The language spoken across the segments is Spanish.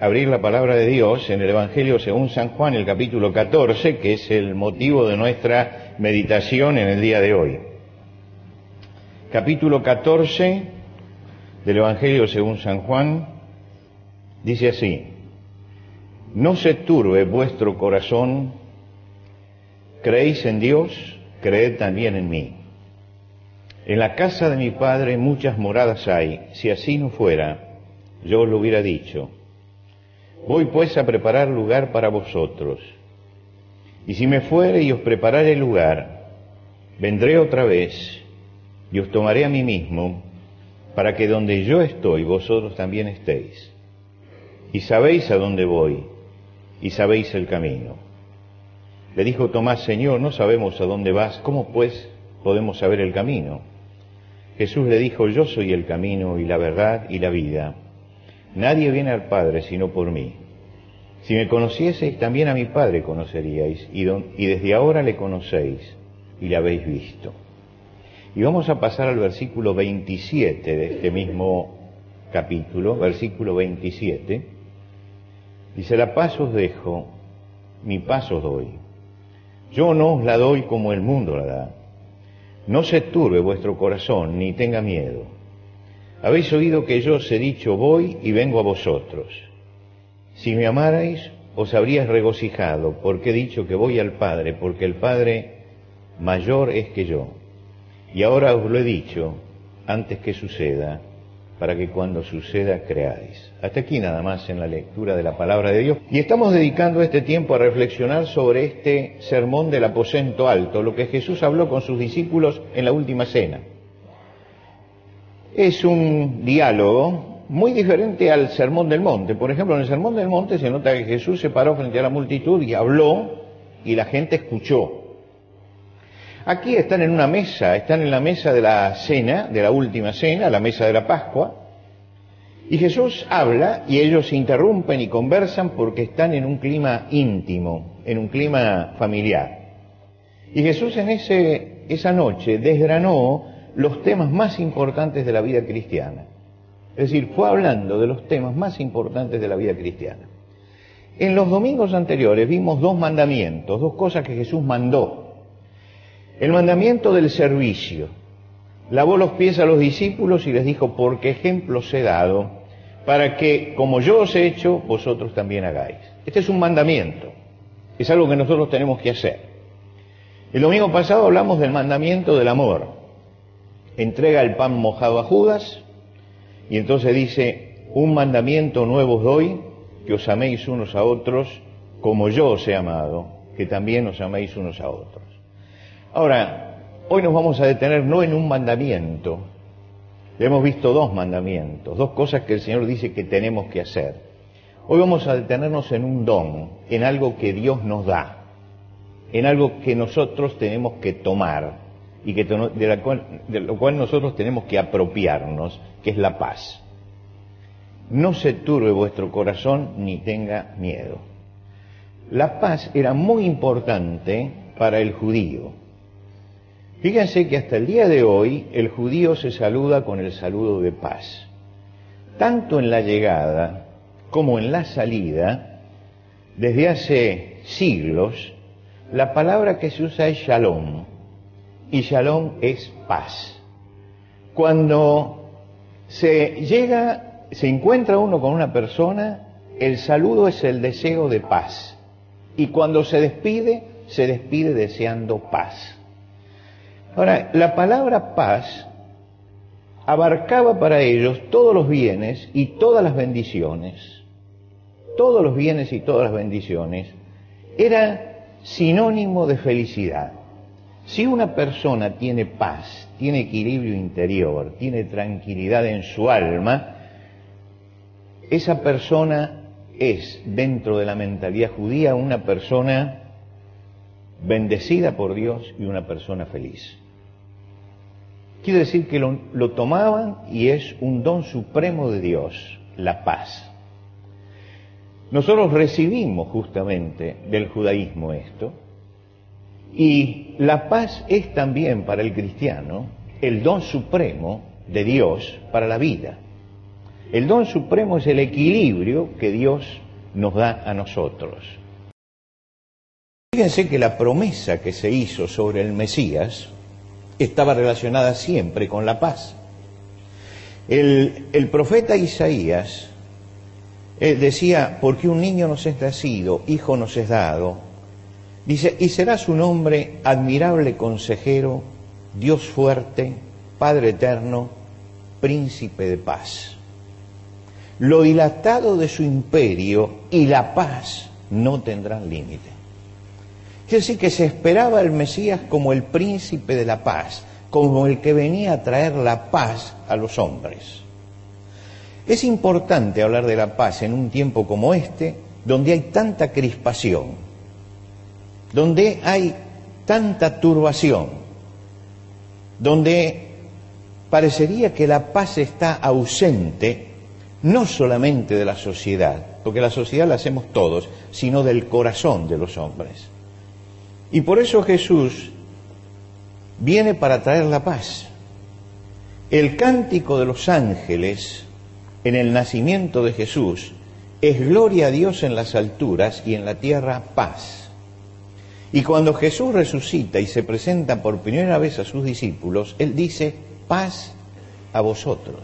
abrir la palabra de Dios en el Evangelio según San Juan, el capítulo 14, que es el motivo de nuestra meditación en el día de hoy. Capítulo 14 del Evangelio según San Juan dice así, no se turbe vuestro corazón, creéis en Dios, creed también en mí. En la casa de mi Padre muchas moradas hay, si así no fuera, yo os lo hubiera dicho Voy pues a preparar lugar para vosotros. Y si me fuere y os preparare lugar, vendré otra vez y os tomaré a mí mismo, para que donde yo estoy vosotros también estéis. Y sabéis a dónde voy, y sabéis el camino. Le dijo Tomás, Señor, no sabemos a dónde vas, ¿cómo pues podemos saber el camino? Jesús le dijo, yo soy el camino y la verdad y la vida. Nadie viene al Padre sino por mí. Si me conocieseis, también a mi Padre conoceríais, y, desde ahora le conocéis y le habéis visto. Y vamos a pasar al versículo 27 de este mismo capítulo, versículo 27. Dice, la paz os dejo, mi paz os doy. Yo no os la doy como el mundo la da. No se turbe vuestro corazón, ni tenga miedo. Habéis oído que yo os he dicho, voy y vengo a vosotros. Si me amarais, os habríais regocijado, porque he dicho que voy al Padre, porque el Padre mayor es que yo. Y ahora os lo he dicho antes que suceda, para que cuando suceda creáis. Hasta aquí nada más en la lectura de la palabra de Dios. Y estamos dedicando este tiempo a reflexionar sobre este sermón del aposento alto, lo que Jesús habló con sus discípulos en la última cena es un diálogo muy diferente al Sermón del Monte. Por ejemplo, en el Sermón del Monte se nota que Jesús se paró frente a la multitud y habló y la gente escuchó. Aquí están en una mesa, están en la mesa de la cena, de la última cena, la mesa de la Pascua, y Jesús habla y ellos interrumpen y conversan porque están en un clima íntimo, en un clima familiar. Y Jesús en ese, esa noche desgranó los temas más importantes de la vida cristiana. Es decir, fue hablando de los temas más importantes de la vida cristiana. En los domingos anteriores vimos dos mandamientos, dos cosas que Jesús mandó. El mandamiento del servicio. Lavó los pies a los discípulos y les dijo, porque ejemplo os he dado, para que, como yo os he hecho, vosotros también hagáis. Este es un mandamiento, es algo que nosotros tenemos que hacer. El domingo pasado hablamos del mandamiento del amor entrega el pan mojado a Judas y entonces dice, un mandamiento nuevo os doy, que os améis unos a otros como yo os he amado, que también os améis unos a otros. Ahora, hoy nos vamos a detener no en un mandamiento, hemos visto dos mandamientos, dos cosas que el Señor dice que tenemos que hacer. Hoy vamos a detenernos en un don, en algo que Dios nos da, en algo que nosotros tenemos que tomar y que de, lo cual nosotros tenemos que apropiarnos, que es la paz. No se turbe vuestro corazón ni tenga miedo. La paz era muy importante para el judío. Fíjense que hasta el día de hoy el judío se saluda con el saludo de paz. Tanto en la llegada como en la salida, desde hace siglos, la palabra que se usa es shalom, y shalom es paz. Cuando se llega, se encuentra uno con una persona, el saludo es el deseo de paz. Y cuando se despide, se despide deseando paz. Ahora, la palabra paz abarcaba para ellos todos los bienes y todas las bendiciones. Todos los bienes y todas las bendiciones. Era sinónimo de felicidad. Si una persona tiene paz, tiene equilibrio interior, tiene tranquilidad en su alma, esa persona es, dentro de la mentalidad judía, una persona bendecida por Dios y una persona feliz. Quiere decir que lo, lo, tomaban y es un don supremo de Dios, la paz. Nosotros recibimos justamente del judaísmo esto, y la paz es también para el cristiano el don supremo de Dios para la vida. El don supremo es el equilibrio que Dios nos da a nosotros. Fíjense que la promesa que se hizo sobre el Mesías estaba relacionada siempre con la paz. El, profeta Isaías eh, decía, porque un niño nos es nacido, hijo nos es dado, dice, y será su nombre admirable consejero, Dios fuerte, Padre eterno, príncipe de paz. Lo dilatado de su imperio y la paz no tendrán límite. Quiere decir que se esperaba el Mesías como el príncipe de la paz, como el que venía a traer la paz a los hombres. Es importante hablar de la paz en un tiempo como este, donde hay tanta crispación, donde hay tanta turbación, donde parecería que la paz está ausente no solamente de la sociedad, porque la sociedad la hacemos todos, sino del corazón de los hombres. Y por eso Jesús viene para traer la paz. El cántico de los ángeles en el nacimiento de Jesús es gloria a Dios en las alturas y en la tierra paz. Y cuando Jesús resucita y se presenta por primera vez a sus discípulos, Él dice, paz a vosotros.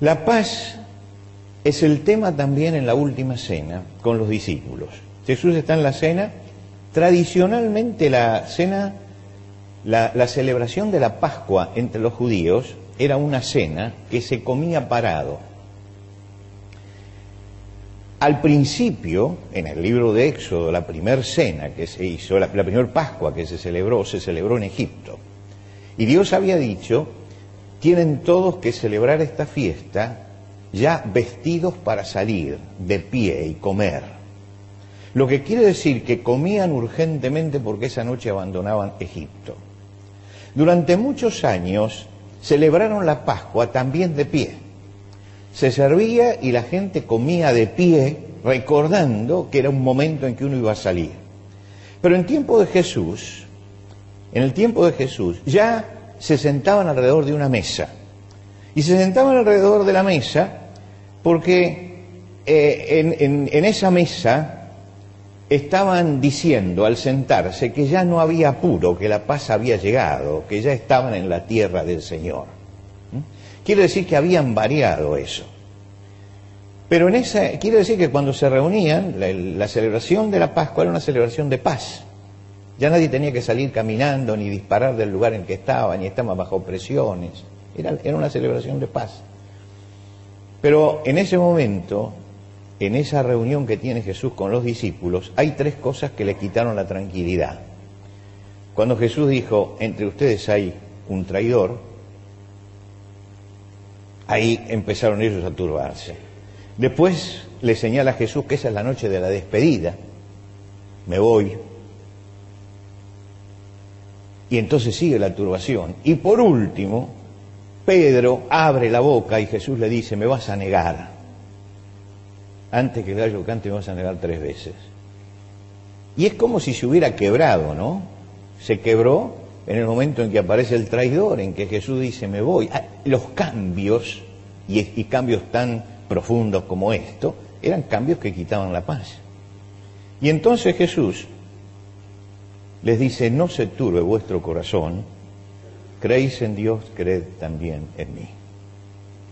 La paz es el tema también en la última cena con los discípulos. Jesús está en la cena. Tradicionalmente la cena, la, la celebración de la Pascua entre los judíos era una cena que se comía parado. Al principio, en el libro de Éxodo, la primera cena que se hizo, la, la primera Pascua que se celebró, se celebró en Egipto. Y Dios había dicho, tienen todos que celebrar esta fiesta ya vestidos para salir de pie y comer. Lo que quiere decir que comían urgentemente porque esa noche abandonaban Egipto. Durante muchos años celebraron la Pascua también de pie. Se servía y la gente comía de pie, recordando que era un momento en que uno iba a salir. Pero en tiempo de Jesús, en el tiempo de Jesús, ya se sentaban alrededor de una mesa. Y se sentaban alrededor de la mesa porque eh, en, en, en esa mesa estaban diciendo al sentarse que ya no había apuro, que la paz había llegado, que ya estaban en la tierra del Señor. Quiere decir que habían variado eso. Pero en esa, quiere decir que cuando se reunían, la, celebración de la Pascua era una celebración de paz. Ya nadie tenía que salir caminando, ni disparar del lugar en que estaba, ni estaba bajo presiones. Era una celebración de paz. Pero en ese momento en esa reunión que tiene Jesús con los discípulos, hay tres cosas que le quitaron la tranquilidad. Cuando Jesús dijo, entre ustedes hay un traidor, ahí empezaron ellos a turbarse. Después le señala a Jesús que esa es la noche de la despedida, me voy. Y entonces sigue la turbación. Y por último, Pedro abre la boca y Jesús le dice, me vas a negar antes que el gallo cante me vas a negar tres veces. Y es como si se hubiera quebrado, ¿no? Se quebró en el momento en que aparece el traidor, en que Jesús dice, me voy. Ah, los cambios, y, cambios tan profundos como esto, eran cambios que quitaban la paz. Y entonces Jesús les dice, no se turbe vuestro corazón, creéis en Dios, creed también en mí.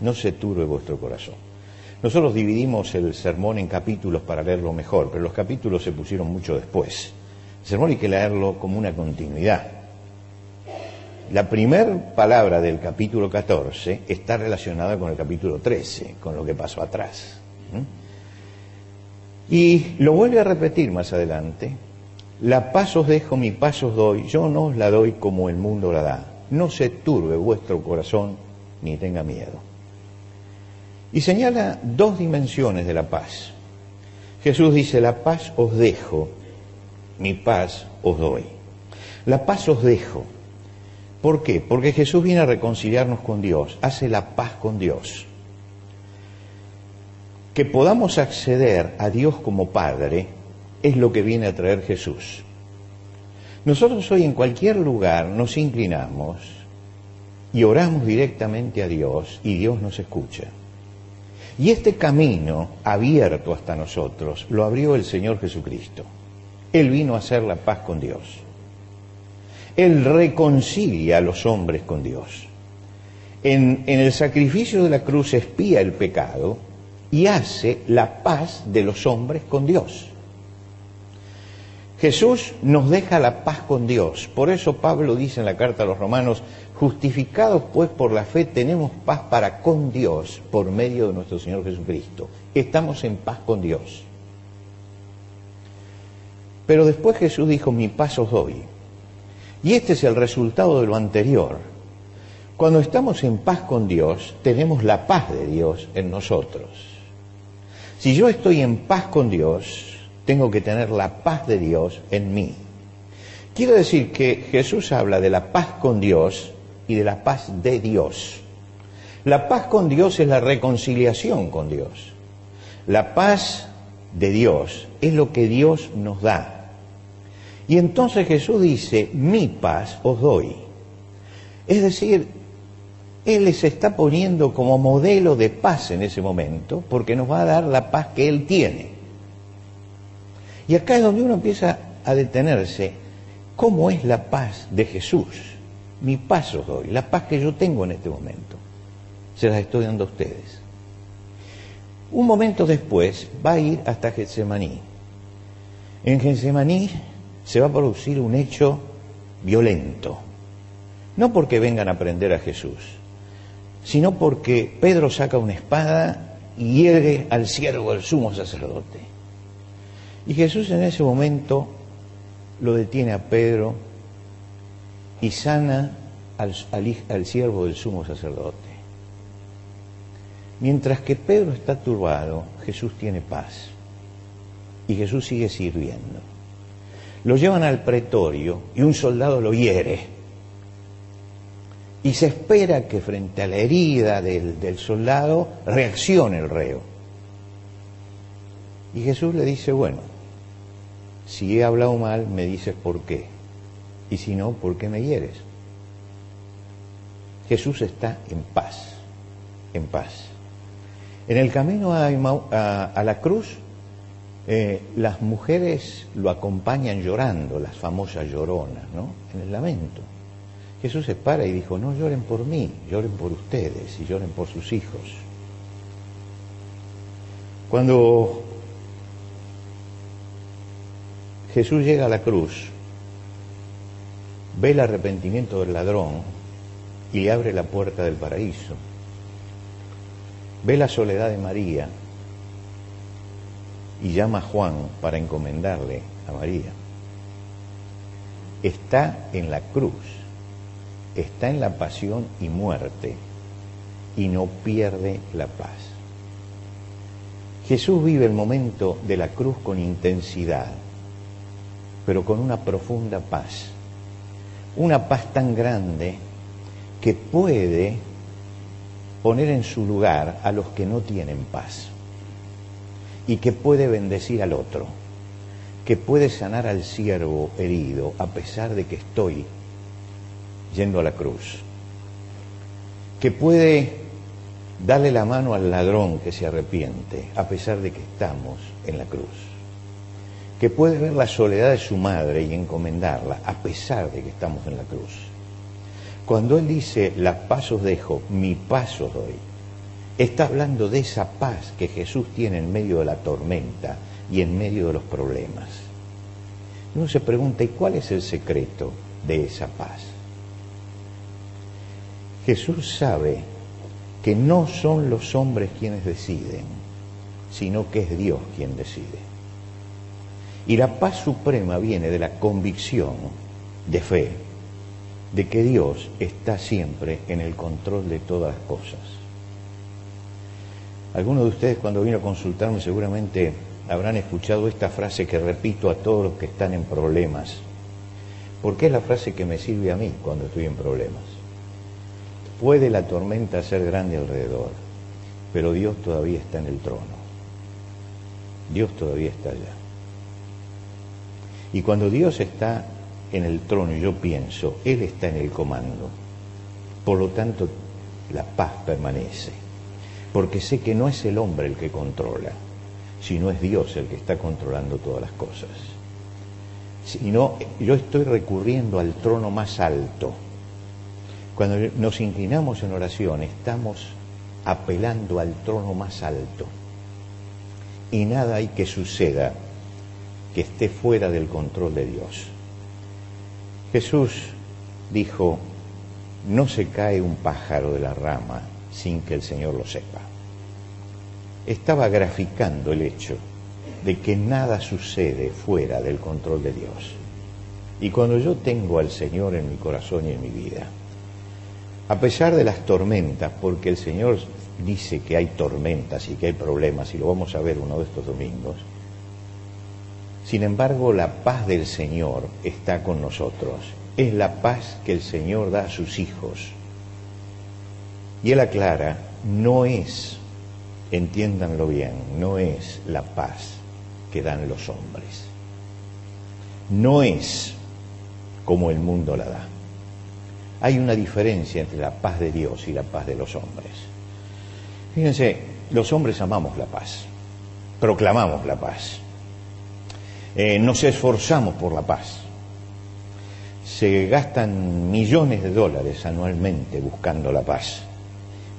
No se turbe vuestro corazón. Nosotros dividimos el sermón en capítulos para leerlo mejor, pero los capítulos se pusieron mucho después. El sermón hay que leerlo como una continuidad. La primera palabra del capítulo 14 está relacionada con el capítulo 13, con lo que pasó atrás. Y lo vuelve a repetir más adelante. La paz os dejo, mi paz os doy, yo no os la doy como el mundo la da. No se turbe vuestro corazón ni tenga miedo. Y señala dos dimensiones de la paz. Jesús dice, la paz os dejo, mi paz os doy. La paz os dejo. ¿Por qué? Porque Jesús viene a reconciliarnos con Dios, hace la paz con Dios. Que podamos acceder a Dios como Padre es lo que viene a traer Jesús. Nosotros hoy en cualquier lugar nos inclinamos y oramos directamente a Dios y Dios nos escucha. Y este camino abierto hasta nosotros lo abrió el Señor Jesucristo. Él vino a hacer la paz con Dios. Él reconcilia a los hombres con Dios. En, el sacrificio de la cruz espía el pecado y hace la paz de los hombres con Dios. Jesús nos deja la paz con Dios. Por eso Pablo dice en la carta a los romanos, justificados pues por la fe tenemos paz para con Dios por medio de nuestro Señor Jesucristo. Estamos en paz con Dios. Pero después Jesús dijo, mi paz os doy. Y este es el resultado de lo anterior. Cuando estamos en paz con Dios, tenemos la paz de Dios en nosotros. Si yo estoy en paz con Dios, tengo que tener la paz de Dios en mí. Quiero decir que Jesús habla de la paz con Dios y de la paz de Dios. La paz con Dios es la reconciliación con Dios. La paz de Dios es lo que Dios nos da. Y entonces Jesús dice, mi paz os doy. Es decir, Él les está poniendo como modelo de paz en ese momento, porque nos va a dar la paz que Él tiene. Y acá es donde uno empieza a detenerse. ¿Cómo es la paz de Jesús? Mi paz os doy, la paz que yo tengo en este momento. Se las estoy dando a ustedes. Un momento después va a ir hasta Getsemaní. En Getsemaní se va a producir un hecho violento. No porque vengan a prender a Jesús, sino porque Pedro saca una espada y hiere al siervo del sumo sacerdote. Y Jesús en ese momento lo detiene a Pedro y sana al, al, siervo del sumo sacerdote. Mientras que Pedro está turbado, Jesús tiene paz y Jesús sigue sirviendo. Lo llevan al pretorio y un soldado lo hiere. Y se espera que frente a la herida del, soldado reaccione el reo. Y Jesús le dice, bueno, si he hablado mal, me dices por qué. Y si no, ¿por qué me hieres? Jesús está en paz, en paz. En el camino a la cruz, eh, las mujeres lo acompañan llorando, las famosas lloronas, ¿no? En el lamento. Jesús se para y dijo, no lloren por mí, lloren por ustedes y lloren por sus hijos. Cuando Jesús llega a la cruz, ve el arrepentimiento del ladrón y le abre la puerta del paraíso. Ve la soledad de María y llama a Juan para encomendarle a María. Está en la cruz, está en la pasión y muerte y no pierde la paz. Jesús vive el momento de la cruz con intensidad, pero con una profunda paz. Una paz tan grande que puede poner en su lugar a los que no tienen paz y que puede bendecir al otro, que puede sanar al siervo herido a pesar de que estoy yendo a la cruz, que puede darle la mano al ladrón que se arrepiente a pesar de que estamos en la cruz, que puede ver la soledad de su madre y encomendarla a pesar de que estamos en la cruz. Cuando Él dice, la paz os dejo, mi paz os doy, está hablando de esa paz que Jesús tiene en medio de la tormenta y en medio de los problemas. Uno se pregunta, ¿y cuál es el secreto de esa paz? Jesús sabe que no son los hombres quienes deciden, sino que es Dios quien decide. Y la paz suprema viene de la convicción de fe de que Dios está siempre en el control de todas las cosas. Algunos de ustedes cuando vino a consultarme seguramente habrán escuchado esta frase que repito a todos los que están en problemas, porque es la frase que me sirve a mí cuando estoy en problemas. Puede la tormenta ser grande alrededor, pero Dios todavía está en el trono. Dios todavía está allá. Y cuando Dios está en el trono yo pienso, Él está en el comando, por lo tanto la paz permanece, porque sé que no es el hombre el que controla, sino es Dios el que está controlando todas las cosas. Sino yo estoy recurriendo al trono más alto. Cuando nos inclinamos en oración, estamos apelando al trono más alto. Y nada hay que suceda que esté fuera del control de Dios. Jesús dijo, no se cae un pájaro de la rama sin que el Señor lo sepa. Estaba graficando el hecho de que nada sucede fuera del control de Dios. Y cuando yo tengo al Señor en mi corazón y en mi vida, a pesar de las tormentas, porque el Señor dice que hay tormentas y que hay problemas, y lo vamos a ver uno de estos domingos, sin embargo, la paz del Señor está con nosotros. Es la paz que el Señor da a sus hijos. Y Él aclara, no es, entiéndanlo bien, no es la paz que dan los hombres. No es como el mundo la da. Hay una diferencia entre la paz de Dios y la paz de los hombres. Fíjense, los hombres amamos la paz, proclamamos la paz eh, nos esforzamos por la paz. Se gastan millones de dólares anualmente buscando la paz,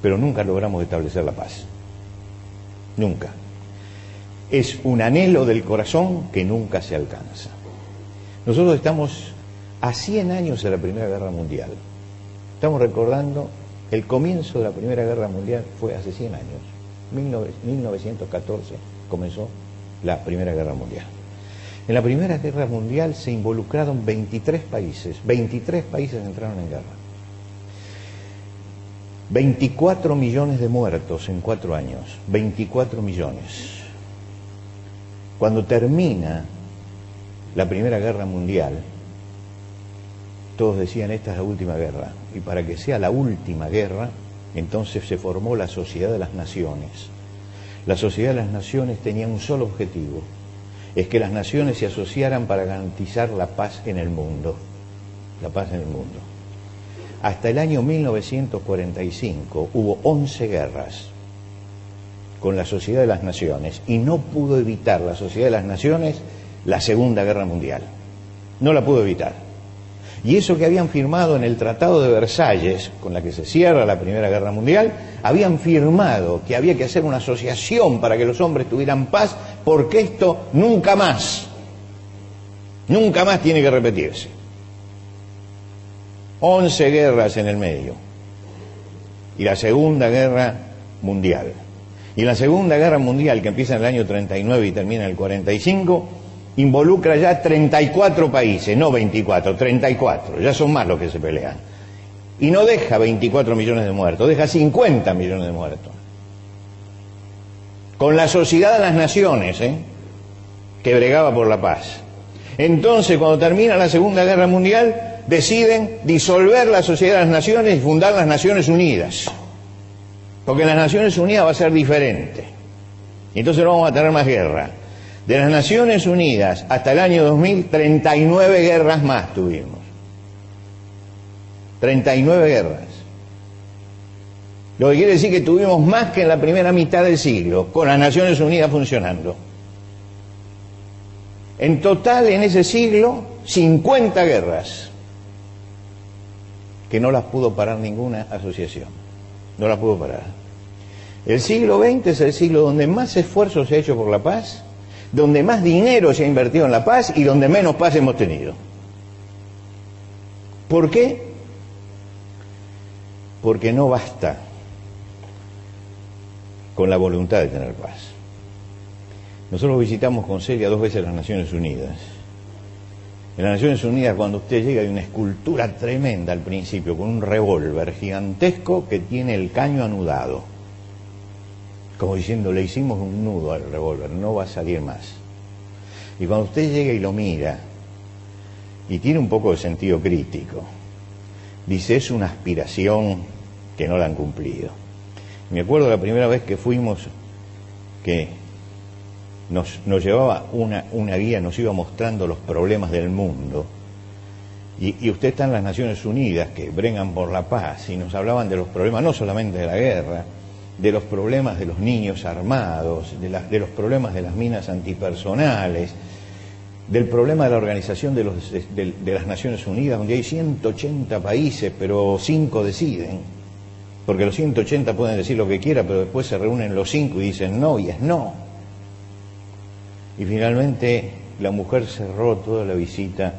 pero nunca logramos establecer la paz. Nunca. Es un anhelo del corazón que nunca se alcanza. Nosotros estamos a 100 años de la Primera Guerra Mundial. Estamos recordando el comienzo de la Primera Guerra Mundial fue hace 100 años. 1914 comenzó la Primera Guerra Mundial. En la Primera Guerra Mundial se involucraron 23 países, 23 países entraron en guerra. 24 millones de muertos en cuatro años, 24 millones. Cuando termina la Primera Guerra Mundial, todos decían esta es la última guerra, y para que sea la última guerra, entonces se formó la Sociedad de las Naciones. La Sociedad de las Naciones tenía un solo objetivo, es que las naciones se asociaran para garantizar la paz en el mundo. La paz en el mundo. Hasta el año 1945 hubo 11 guerras con la Sociedad de las Naciones y no pudo evitar la Sociedad de las Naciones la Segunda Guerra Mundial. No la pudo evitar. Y eso que habían firmado en el Tratado de Versalles, con la que se cierra la Primera Guerra Mundial, habían firmado que había que hacer una asociación para que los hombres tuvieran paz, porque esto nunca más, nunca más tiene que repetirse. Once guerras en el medio. Y la Segunda Guerra Mundial. Y la Segunda Guerra Mundial, que empieza en el año 39 y termina en el 45, involucra ya 34 países, no 24, 34, ya son más los que se pelean. Y no deja 24 millones de muertos, deja 50 millones de muertos. Con la sociedad de las naciones, ¿eh? que bregaba por la paz. Entonces, cuando termina la Segunda Guerra Mundial, deciden disolver la sociedad de las naciones y fundar las Naciones Unidas. Porque las Naciones Unidas va a ser diferente. Y entonces no vamos a tener más guerra. De las Naciones Unidas hasta el año 2000, 39 guerras más tuvimos. 39 guerras. Lo que quiere decir que tuvimos más que en la primera mitad del siglo, con las Naciones Unidas funcionando. En total, en ese siglo, 50 guerras. Que no las pudo parar ninguna asociación. No las pudo parar. El siglo XX es el siglo donde más esfuerzo se ha hecho por la paz, donde más dinero se ha invertido en la paz y donde menos paz hemos tenido. ¿Por qué? Porque no basta con la voluntad de tener paz. Nosotros visitamos con Celia dos veces las Naciones Unidas. En las Naciones Unidas, cuando usted llega, hay una escultura tremenda al principio, con un revólver gigantesco que tiene el caño anudado. Como diciendo, le hicimos un nudo al revólver, no va a salir más. Y cuando usted llega y lo mira, y tiene un poco de sentido crítico, dice, es una aspiración que no la han cumplido. Me acuerdo la primera vez que fuimos, que nos, llevaba una, una, guía, nos iba mostrando los problemas del mundo. Y, y, usted está en las Naciones Unidas, que brengan por la paz, y nos hablaban de los problemas, no solamente de la guerra, de los problemas de los niños armados, de, de los problemas de las minas antipersonales, del problema de la organización de, los, de, de las Naciones Unidas, donde hay 180 países, pero 5 deciden porque los 180 pueden decir lo que quieran, pero después se reúnen los cinco y dicen no y es no. Y finalmente la mujer cerró toda la visita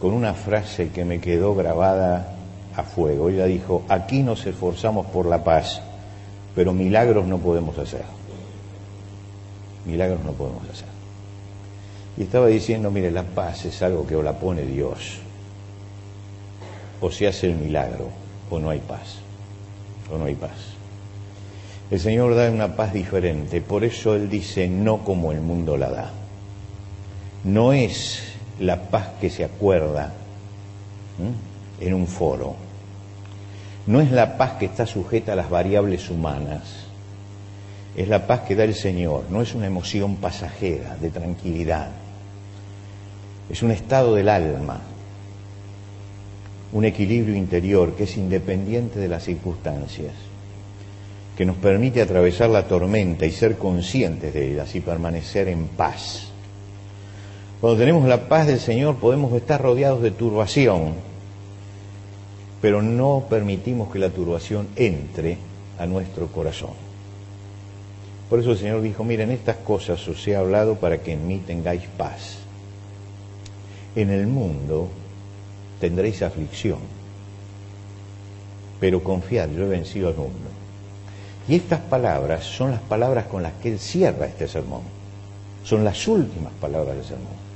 con una frase que me quedó grabada a fuego. Ella dijo, aquí nos esforzamos por la paz, pero milagros no podemos hacer. Milagros no podemos hacer. Y estaba diciendo, mire, la paz es algo que o la pone Dios, o se hace el milagro, o no hay paz o no hay paz. El Señor da una paz diferente, por eso Él dice no como el mundo la da. No es la paz que se acuerda en un foro, no es la paz que está sujeta a las variables humanas, es la paz que da el Señor, no es una emoción pasajera de tranquilidad, es un estado del alma, un equilibrio interior que es independiente de las circunstancias, que nos permite atravesar la tormenta y ser conscientes de ellas y permanecer en paz. Cuando tenemos la paz del Señor podemos estar rodeados de turbación, pero no permitimos que la turbación entre a nuestro corazón. Por eso el Señor dijo, miren, estas cosas os he hablado para que en mí tengáis paz. En el mundo tendréis aflicción, pero confiad, yo he vencido al mundo. Y estas palabras son las palabras con las que él cierra este sermón. Son las últimas palabras del sermón.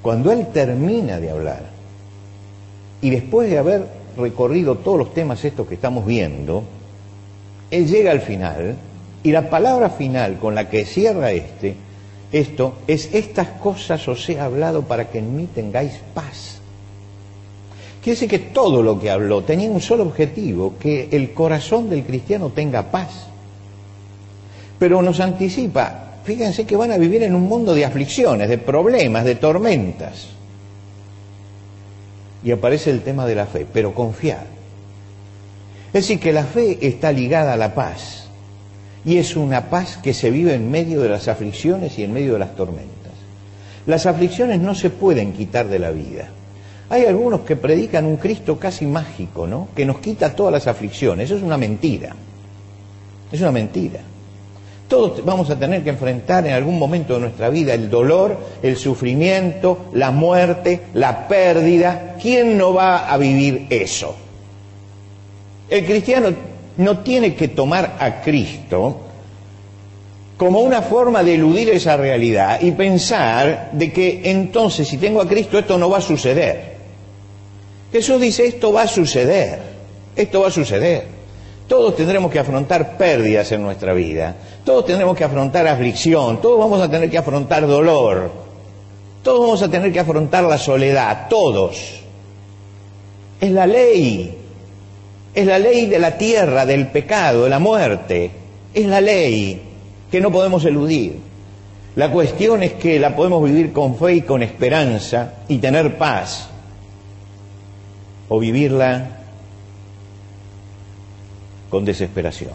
Cuando él termina de hablar, y después de haber recorrido todos los temas estos que estamos viendo, él llega al final, y la palabra final con la que cierra este, esto, es estas cosas os he hablado para que en mí tengáis paz. Quiere que todo lo que habló tenía un solo objetivo, que el corazón del cristiano tenga paz. Pero nos anticipa, fíjense que van a vivir en un mundo de aflicciones, de problemas, de tormentas. Y aparece el tema de la fe, pero confiar. Es decir, que la fe está ligada a la paz. Y es una paz que se vive en medio de las aflicciones y en medio de las tormentas. Las aflicciones no se pueden quitar de la vida. Hay algunos que predican un Cristo casi mágico, ¿no? Que nos quita todas las aflicciones. Eso es una mentira. Es una mentira. Todos vamos a tener que enfrentar en algún momento de nuestra vida el dolor, el sufrimiento, la muerte, la pérdida. ¿Quién no va a vivir eso? El cristiano no tiene que tomar a Cristo como una forma de eludir esa realidad y pensar de que entonces si tengo a Cristo esto no va a suceder. Jesús dice, esto va a suceder, esto va a suceder. Todos tendremos que afrontar pérdidas en nuestra vida, todos tendremos que afrontar aflicción, todos vamos a tener que afrontar dolor, todos vamos a tener que afrontar la soledad, todos. Es la ley, es la ley de la tierra, del pecado, de la muerte, es la ley que no podemos eludir. La cuestión es que la podemos vivir con fe y con esperanza y tener paz o vivirla con desesperación.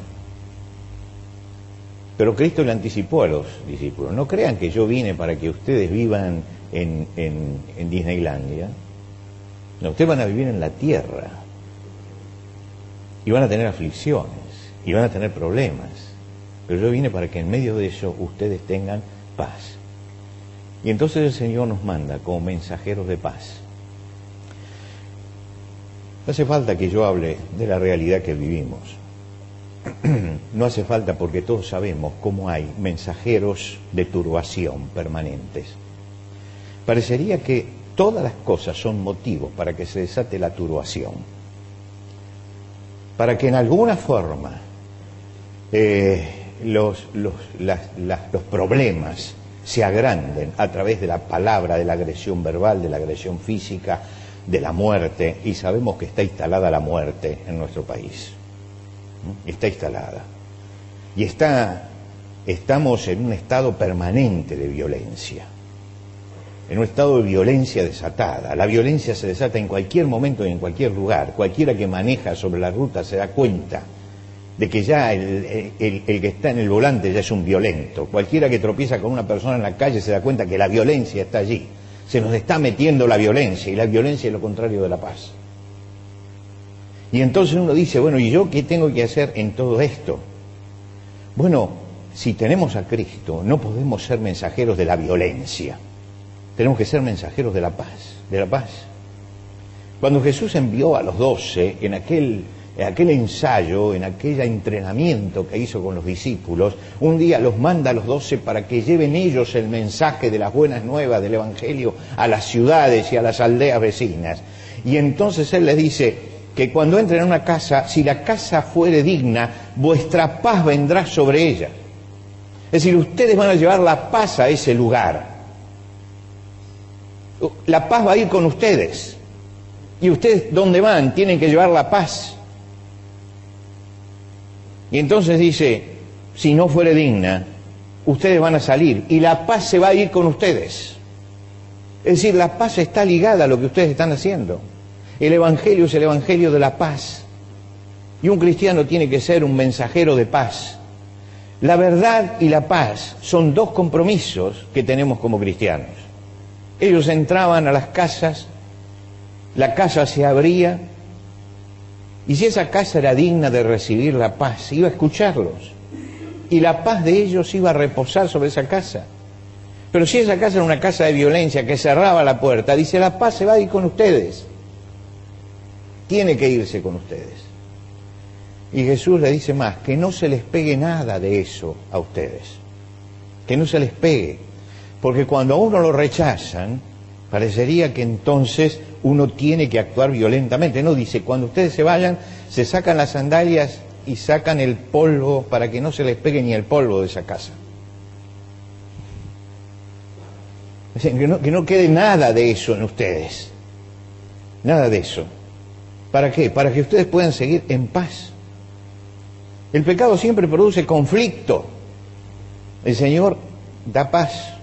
Pero Cristo le anticipó a los discípulos, no crean que yo vine para que ustedes vivan en, Disneylandia, no, ustedes van a vivir en la tierra, y van a tener aflicciones, y van a tener problemas. Pero yo vine para que en medio de eso ustedes tengan paz. Y entonces el Señor nos manda como mensajeros de paz. No hace falta que yo hable de la realidad que vivimos. No hace falta porque todos sabemos cómo hay mensajeros de turbación permanentes. Parecería que todas las cosas son motivos para que se desate la turbación. Para que en alguna forma eh, los, los, los problemas se agranden a través de la palabra, de la agresión verbal, de la agresión física, de la muerte, y sabemos que está instalada la muerte en nuestro país. Está instalada. Y está, estamos en un estado permanente de violencia, en un estado de violencia desatada. La violencia se desata en cualquier momento y en cualquier lugar. Cualquiera que maneja sobre la ruta se da cuenta de que ya el, que está en el volante ya es un violento. Cualquiera que tropieza con una persona en la calle se da cuenta que la violencia está allí. Se nos está metiendo la violencia y la violencia es lo contrario de la paz. Y entonces uno dice, bueno, ¿y yo qué tengo que hacer en todo esto? Bueno, si tenemos a Cristo, no podemos ser mensajeros de la violencia. Tenemos que ser mensajeros de la paz, de la paz. Cuando Jesús envió a los doce en aquel en aquel ensayo, en aquel entrenamiento que hizo con los discípulos, un día los manda a los doce para que lleven ellos el mensaje de las buenas nuevas del Evangelio a las ciudades y a las aldeas vecinas. Y entonces Él les dice que cuando entren a una casa, si la casa fuere digna, vuestra paz vendrá sobre ella. Es decir, ustedes van a llevar la paz a ese lugar. La paz va a ir con ustedes. Y ustedes, ¿dónde van? Tienen que llevar la paz. Y entonces dice, si no fuere digna, ustedes van a salir y la paz se va a ir con ustedes. Es decir, la paz está ligada a lo que ustedes están haciendo. El Evangelio es el Evangelio de la paz. Y un cristiano tiene que ser un mensajero de paz. La verdad y la paz son dos compromisos que tenemos como cristianos. Ellos entraban a las casas, la casa se abría y si esa casa era digna de recibir la paz, iba a escucharlos. Y la paz de ellos iba a reposar sobre esa casa. Pero si esa casa era una casa de violencia que cerraba la puerta, dice, la paz se va a ir con ustedes. Tiene que irse con ustedes. Y Jesús le dice más, que no se les pegue nada de eso a ustedes. Que no se les pegue. Porque cuando a uno lo rechazan, parecería que entonces uno tiene que actuar violentamente. No dice, cuando ustedes se vayan, se sacan las sandalias y sacan el polvo para que no se les pegue ni el polvo de esa casa. Que no, que no quede nada de eso en ustedes. Nada de eso. ¿Para qué? Para que ustedes puedan seguir en paz. El pecado siempre produce conflicto. El Señor da paz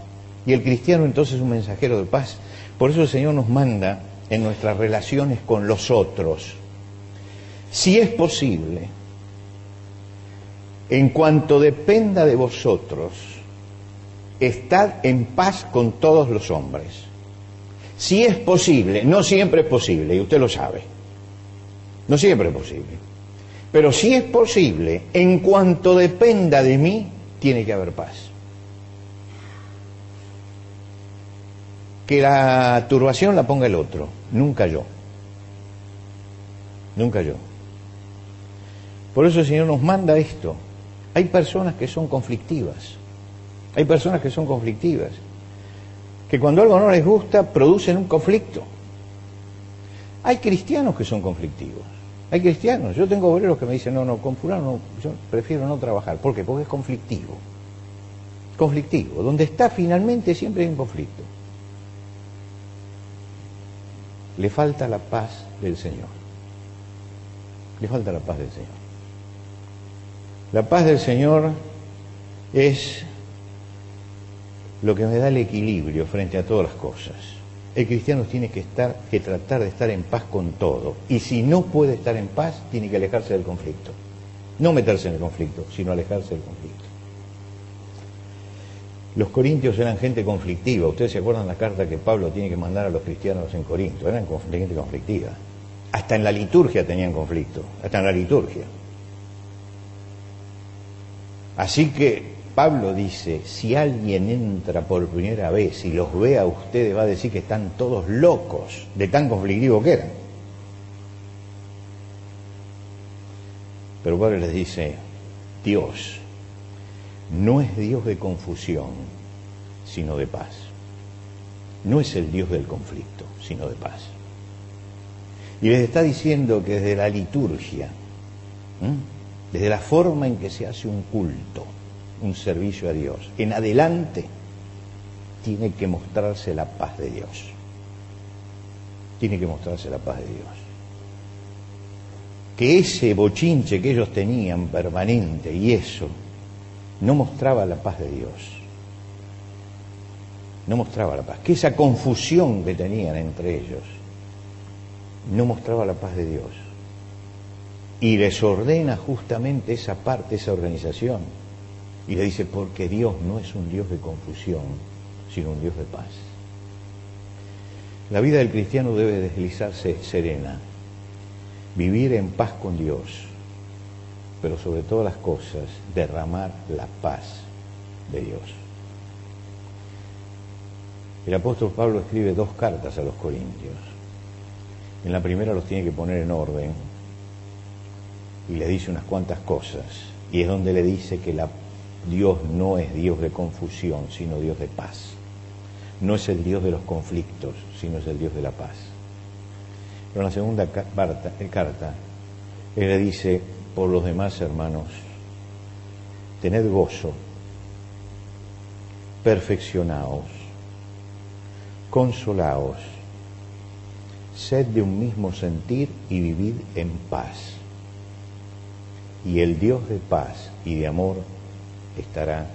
y el cristiano entonces es un mensajero de paz. Por eso el Señor nos manda en nuestras relaciones con los otros. Si es posible, en cuanto dependa de vosotros, estad en paz con todos los hombres. Si es posible, no siempre es posible, y usted lo sabe, no siempre es posible, pero si es posible, en cuanto dependa de mí, tiene que haber paz. Que la turbación la ponga el otro, nunca yo. Nunca yo. Por eso el Señor nos manda esto. Hay personas que son conflictivas. Hay personas que son conflictivas. Que cuando algo no les gusta, producen un conflicto. Hay cristianos que son conflictivos. Hay cristianos. Yo tengo obreros que me dicen, no, no, con fulano yo prefiero no trabajar. ¿Por qué? Porque es conflictivo. Conflictivo. Donde está finalmente siempre hay un conflicto le falta la paz del Señor. Le falta la paz del Señor. La paz del Señor es lo que me da el equilibrio frente a todas las cosas. El cristiano tiene que estar, que tratar de estar en paz con todo. Y si no puede estar en paz, tiene que alejarse del conflicto. No meterse en el conflicto, sino alejarse del conflicto. Los corintios eran gente conflictiva. Ustedes se acuerdan la carta que Pablo tiene que mandar a los cristianos en Corinto. Eran gente conflictiva. Hasta en la liturgia tenían conflicto, hasta en la liturgia. Así que Pablo dice, si alguien entra por primera vez y los ve a ustedes, va a decir que están todos locos de tan conflictivo que eran. Pero Pablo les dice, Dios no es Dios de confusión, sino de paz. No es el Dios del conflicto, sino de paz. Y les está diciendo que desde la liturgia, desde la forma en que se hace un culto, un servicio a Dios, en adelante tiene que mostrarse la paz de Dios. Tiene que mostrarse la paz de Dios. Que ese bochinche que ellos tenían permanente y eso no mostraba la paz de Dios. No mostraba la paz. Que esa confusión que tenían entre ellos no mostraba la paz de Dios. Y les ordena justamente esa parte, esa organización. Y le dice, porque Dios no es un Dios de confusión, sino un Dios de paz. La vida del cristiano debe deslizarse serena, vivir en paz con Dios, pero sobre todas las cosas, derramar la paz de Dios. El apóstol Pablo escribe dos cartas a los Corintios. En la primera los tiene que poner en orden y le dice unas cuantas cosas. Y es donde le dice que Dios no es Dios de confusión, sino Dios de paz. No es el Dios de los conflictos, sino es el Dios de la paz. Pero en la segunda carta, carta él le dice, por los demás hermanos, tened gozo, perfeccionaos, consolaos, sed de un mismo sentir y vivid en paz. Y el Dios de paz y de amor estará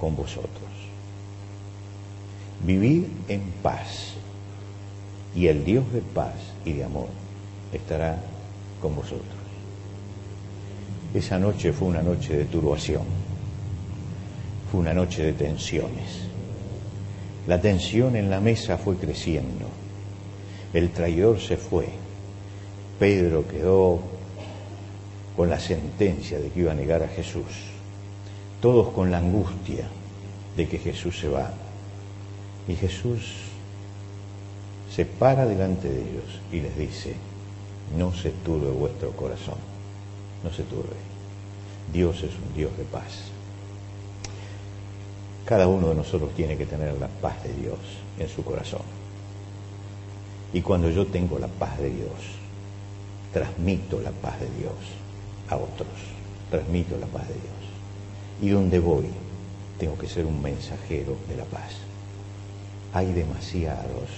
con vosotros. Vivid en paz y el Dios de paz y de amor estará con vosotros. Esa noche fue una noche de turbación, fue una noche de tensiones. La tensión en la mesa fue creciendo, el traidor se fue, Pedro quedó con la sentencia de que iba a negar a Jesús, todos con la angustia de que Jesús se va. Y Jesús se para delante de ellos y les dice, no se turbe vuestro corazón no se turbe. Dios es un Dios de paz. Cada uno de nosotros tiene que tener la paz de Dios en su corazón. Y cuando yo tengo la paz de Dios, transmito la paz de Dios a otros. Transmito la paz de Dios. Y donde voy, tengo que ser un mensajero de la paz. Hay demasiados,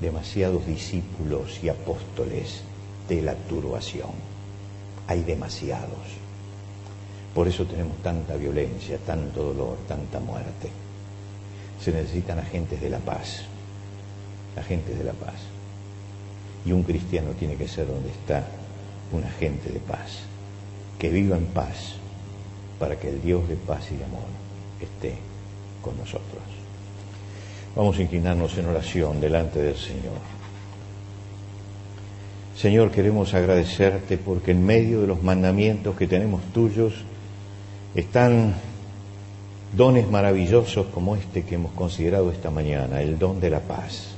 demasiados discípulos y apóstoles de la turbación hay demasiados. Por eso tenemos tanta violencia, tanto dolor, tanta muerte. Se necesitan agentes de la paz, agentes de la paz. Y un cristiano tiene que ser donde está un agente de paz, que viva en paz, para que el Dios de paz y de amor esté con nosotros. Vamos a inclinarnos en oración delante del Señor. Señor, queremos agradecerte porque en medio de los mandamientos que tenemos tuyos están dones maravillosos como este que hemos considerado esta mañana, el don de la paz.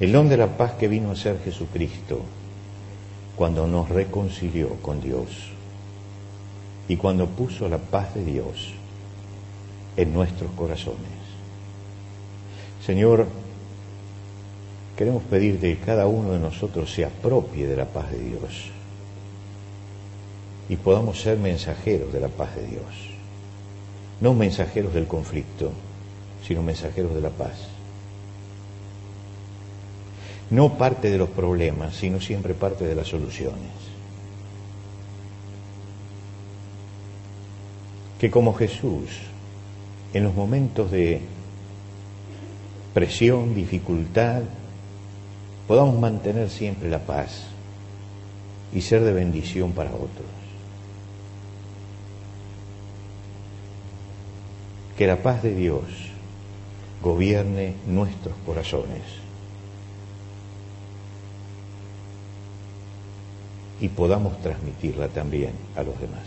El don de la paz que vino a ser Jesucristo cuando nos reconcilió con Dios y cuando puso la paz de Dios en nuestros corazones. Señor, queremos pedirte que cada uno de nosotros se apropie de la paz de Dios y podamos ser mensajeros de la paz de Dios. No mensajeros del conflicto, sino mensajeros de la paz. No parte de los problemas, sino siempre parte de las soluciones. Que como Jesús, en los momentos de presión, dificultad, podamos mantener siempre la paz y ser de bendición para otros. Que la paz de Dios gobierne nuestros corazones y podamos transmitirla también a los demás.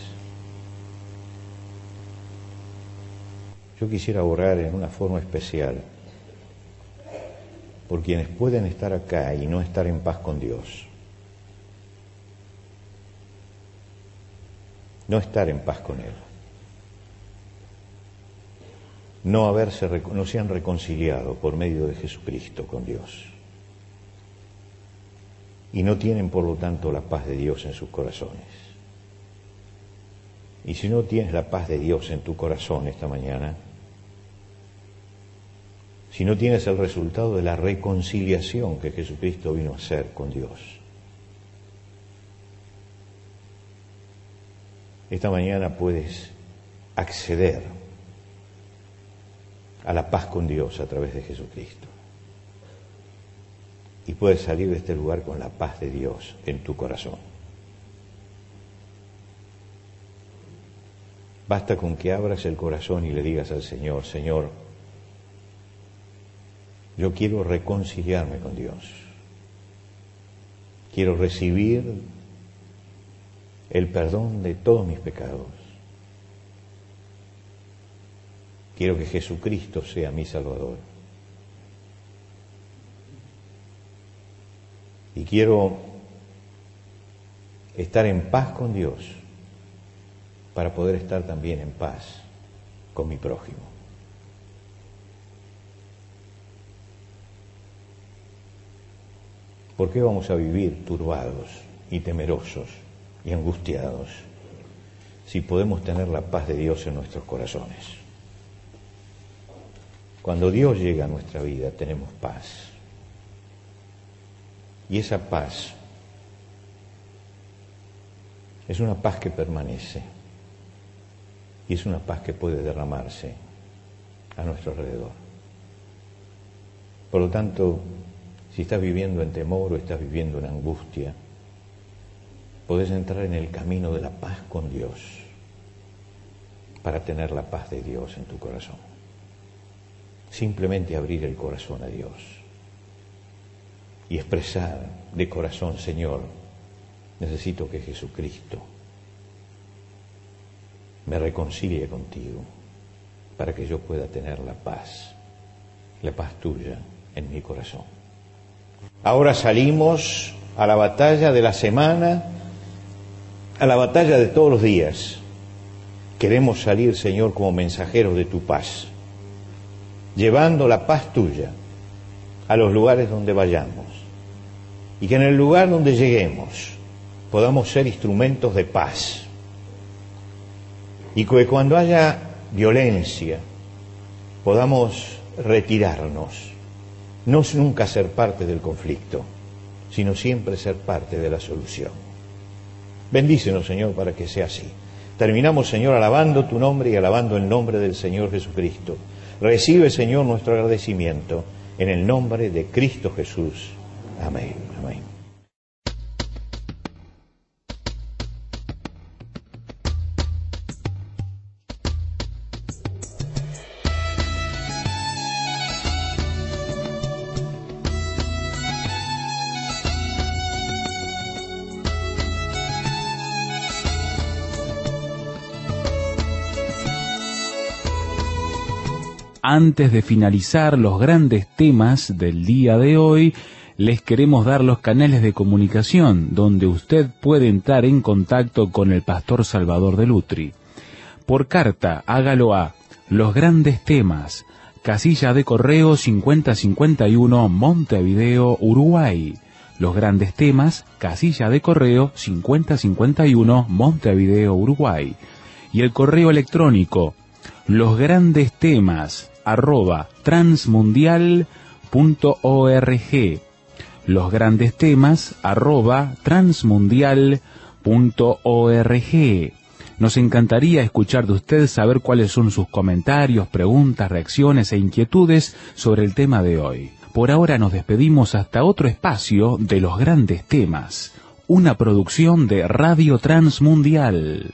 Yo quisiera orar en una forma especial por quienes pueden estar acá y no estar en paz con Dios. No estar en paz con Él. No, haberse, no se han reconciliado por medio de Jesucristo con Dios. Y no tienen, por lo tanto, la paz de Dios en sus corazones. Y si no tienes la paz de Dios en tu corazón esta mañana, si no tienes el resultado de la reconciliación que Jesucristo vino a hacer con Dios. Esta mañana puedes acceder a la paz con Dios a través de Jesucristo. Y puedes salir de este lugar con la paz de Dios en tu corazón. Basta con que abras el corazón y le digas al Señor, Señor, yo quiero reconciliarme con Dios. Quiero recibir el perdón de todos mis pecados. Quiero que Jesucristo sea mi Salvador. Y quiero estar en paz con Dios para poder estar también en paz con mi prójimo. ¿Por qué vamos a vivir turbados y temerosos y angustiados si podemos tener la paz de Dios en nuestros corazones? Cuando Dios llega a nuestra vida tenemos paz. Y esa paz es una paz que permanece y es una paz que puede derramarse a nuestro alrededor. Por lo tanto, si estás viviendo en temor o estás viviendo en angustia, podés entrar en el camino de la paz con Dios para tener la paz de Dios en tu corazón. Simplemente abrir el corazón a Dios y expresar de corazón, Señor, necesito que Jesucristo me reconcilie contigo para que yo pueda tener la paz, la paz tuya en mi corazón. Ahora salimos a la batalla de la semana, a la batalla de todos los días. Queremos salir, Señor, como mensajeros de tu paz, llevando la paz tuya a los lugares donde vayamos. Y que en el lugar donde lleguemos podamos ser instrumentos de paz. Y que cuando haya violencia podamos retirarnos no es nunca ser parte del conflicto, sino siempre ser parte de la solución. Bendícenos, Señor, para que sea así. Terminamos, Señor, alabando tu nombre y alabando el nombre del Señor Jesucristo. Recibe, Señor, nuestro agradecimiento en el nombre de Cristo Jesús. Amén. Amén. Antes de finalizar los grandes temas del día de hoy, les queremos dar los canales de comunicación donde usted puede entrar en contacto con el pastor Salvador de Lutri. Por carta, hágalo a Los Grandes Temas, casilla de correo 5051 Montevideo, Uruguay. Los Grandes Temas, casilla de correo 5051 Montevideo, Uruguay. Y el correo electrónico, los grandes temas arroba transmundial.org. Los grandes temas arroba transmundial.org. Nos encantaría escuchar de usted, saber cuáles son sus comentarios, preguntas, reacciones e inquietudes sobre el tema de hoy. Por ahora nos despedimos hasta otro espacio de los grandes temas, una producción de Radio Transmundial.